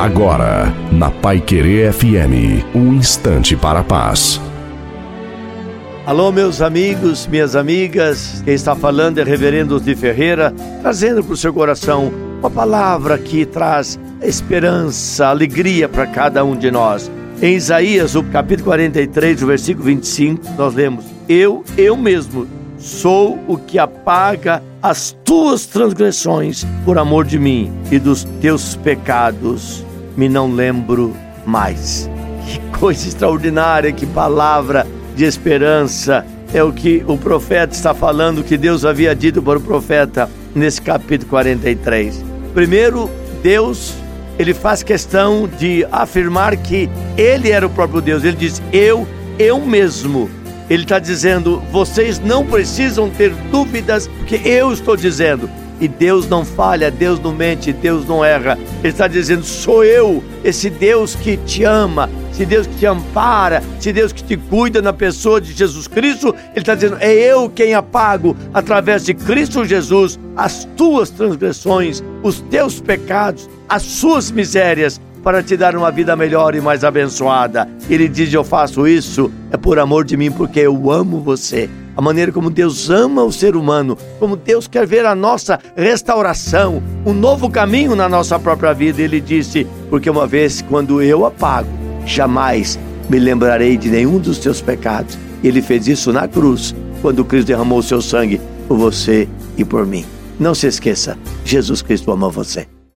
Agora, na Pai Querer FM, um instante para a paz. Alô, meus amigos, minhas amigas, quem está falando é Reverendo de Ferreira, trazendo para o seu coração uma palavra que traz esperança, alegria para cada um de nós. Em Isaías, o capítulo 43, o versículo 25, nós lemos: Eu, eu mesmo, sou o que apaga as tuas transgressões por amor de mim e dos teus pecados me não lembro mais. Que coisa extraordinária, que palavra de esperança. É o que o profeta está falando, que Deus havia dito para o profeta nesse capítulo 43. Primeiro, Deus, ele faz questão de afirmar que ele era o próprio Deus. Ele diz: Eu, eu mesmo. Ele está dizendo: vocês não precisam ter dúvidas, porque eu estou dizendo. E Deus não falha, Deus não mente, Deus não erra. Ele está dizendo: sou eu, esse Deus que te ama, esse Deus que te ampara, esse Deus que te cuida na pessoa de Jesus Cristo. Ele está dizendo: é eu quem apago, através de Cristo Jesus, as tuas transgressões, os teus pecados, as suas misérias para te dar uma vida melhor e mais abençoada. Ele diz: Eu faço isso é por amor de mim, porque eu amo você a maneira como Deus ama o ser humano, como Deus quer ver a nossa restauração, um novo caminho na nossa própria vida. Ele disse: Porque uma vez, quando eu apago, jamais me lembrarei de nenhum dos teus pecados. Ele fez isso na cruz, quando Cristo derramou o seu sangue por você e por mim. Não se esqueça, Jesus Cristo ama você.